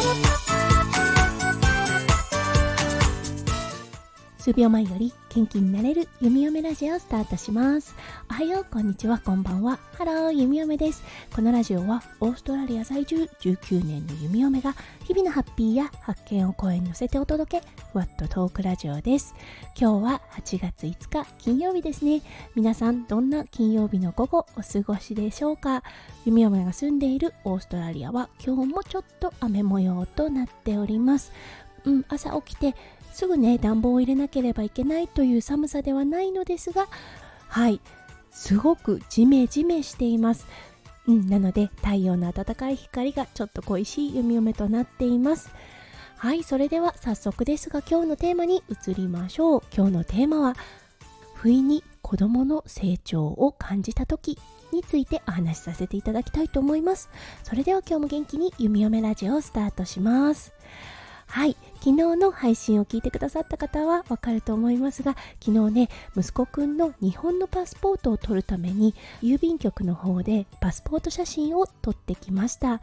Thank you. 数秒前より元気になれる弓嫁ラジオをスタートします。おはようこんにちはこんばんは。ハロー弓嫁です。このラジオはオーストラリア在住19年の弓嫁が日々のハッピーや発見を声に乗せてお届けふわっとトークラジオです。今日は8月5日金曜日ですね。皆さんどんな金曜日の午後お過ごしでしょうか？弓嫁が住んでいるオーストラリアは今日もちょっと雨模様となっております。うん朝起きてすぐね暖房を入れなければいけないという寒さではないのですがはいすごくジメジメしています。うん、なので太陽の暖かい光がちょっと恋しい弓嫁となっています。はいそれでは早速ですが今日のテーマに移りましょう。今日のテーマは不意に子供の成長を感じた時についてお話しさせていただきたいと思います。それでは今日も元気に弓嫁ラジオをスタートします。はい昨日の配信を聞いてくださった方はわかると思いますが昨日ね息子くんの日本のパスポートを取るために郵便局の方でパスポート写真を撮ってきました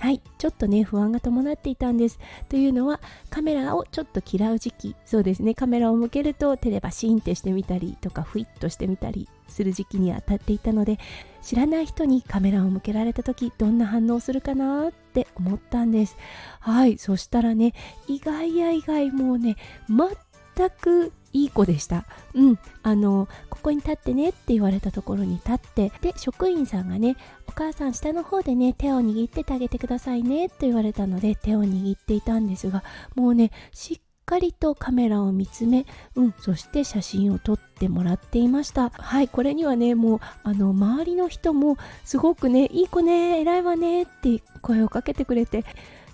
はい、ちょっとね、不安が伴っていたんです。というのは、カメラをちょっと嫌う時期、そうですね、カメラを向けると手でバシーンってしてみたりとか、ふいっとしてみたりする時期に当たっていたので、知らない人にカメラを向けられた時、どんな反応するかなって思ったんです。はい、そしたらね、意外や意外もうね、全くいい子でした。うん、あの、ここに立ってねって言われたところに立って、で、職員さんがね、お母さん下の方でね、手を握っててあげてくださいねと言われたので、手を握っていたんですが、もうね、しっかりとカメラを見つめ、うん、そして写真を撮ってもらっていました。はい、これにはね、もう、あの、周りの人も、すごくね、いい子ね、偉いわねって声をかけてくれて、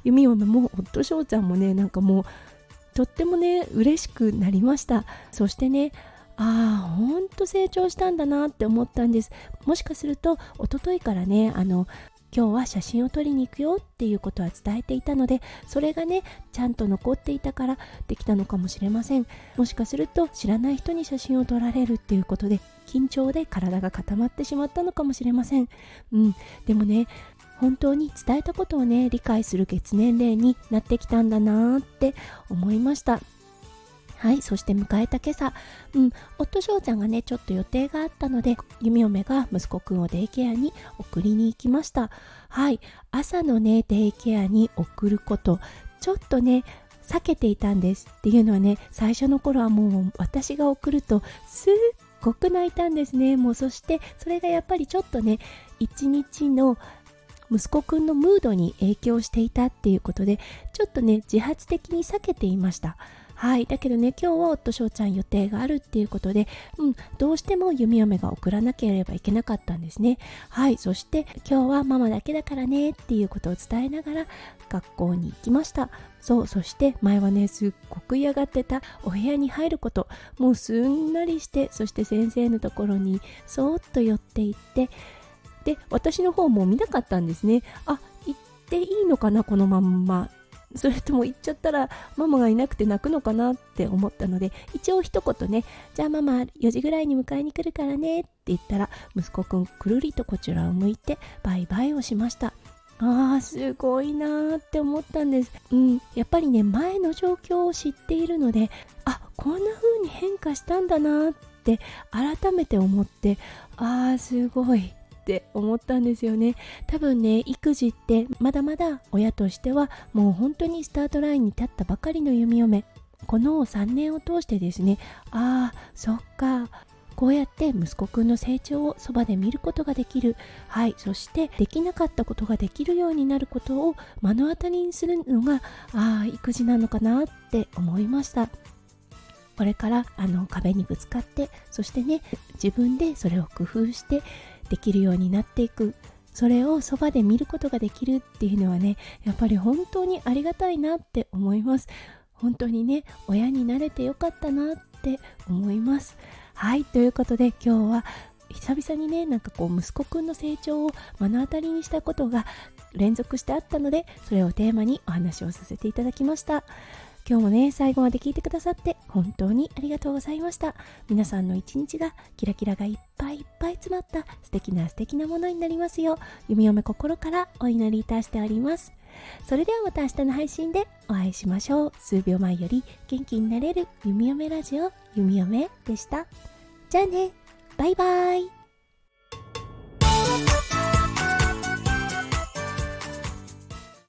弓嫁も、夫翔ちゃんもね、なんかもう、とってもね嬉しくなりましたそしてねああほんと成長したんだなって思ったんですもしかすると一昨日からねあの今日は写真を撮りに行くよっていうことは伝えていたのでそれがねちゃんと残っていたからできたのかもしれません。もしかすると知らない人に写真を撮られるっていうことで緊張で体が固まってしまったのかもしれません。うん。でもね本当に伝えたことをね理解する月年齢になってきたんだなーって思いました。はいそして迎えた今朝。うん夫翔ちゃんがねちょっと予定があったので弓嫁が息子くんをデイケアに送りに行きました。はい朝のねデイケアに送ること。ちょっとね避けていたんです。っていうのはね最初の頃はもう私が送るとすっごく泣いたんですね。もうそしてそれがやっぱりちょっとね一日の息子くんのムードに影響していたっていうことでちょっとね自発的に避けていました。はい。だけどね今日は夫翔ちゃん予定があるっていうことでうんどうしても弓嫁が送らなければいけなかったんですね。はい。そして今日はママだけだからねっていうことを伝えながら学校に行きました。そう。そして前はねすっごく嫌がってたお部屋に入ることもうすんなりしてそして先生のところにそーっと寄っていってで私の方も見なかったんですね。あ行っていいのかなこのまんま。それとも行っちゃったらママがいなくて泣くのかなって思ったので一応一言ねじゃあママ4時ぐらいに迎えに来るからねって言ったら息子くんくるりとこちらを向いてバイバイをしました。あーすごいなーって思ったんです。うんやっぱりね前の状況を知っているのであこんな風に変化したんだなって改めて思ってあーすごい。って思ったんですよね。多分ね育児ってまだまだ親としてはもう本当にスタートラインに立ったばかりの弓嫁。この3年を通してですねああそっか。こうやって息子くんの成長をそばで見ることができる。はいそしてできなかったことができるようになることを目の当たりにするのがああ育児なのかなって思いました。これからあの壁にぶつかってそしてね自分でそれを工夫してできるようになっていく。それをそばで見ることができるっていうのはねやっぱり本当にありがたいなって思います。本当にね親になれてよかったなって思います。はいということで今日は久々にねなんかこう息子くんの成長を目の当たりにしたことが連続してあったのでそれをテーマにお話をさせていただきました。今日もね、最後まで聞いてくださって本当にありがとうございました。皆さんの一日がキラキラがいっぱいいっぱい詰まった素敵な素敵なものになりますよう、弓嫁心からお祈りいたしております。それではまた明日の配信でお会いしましょう数秒前より元気になれる弓嫁ラジオ弓嫁でしたじゃあねバイバイ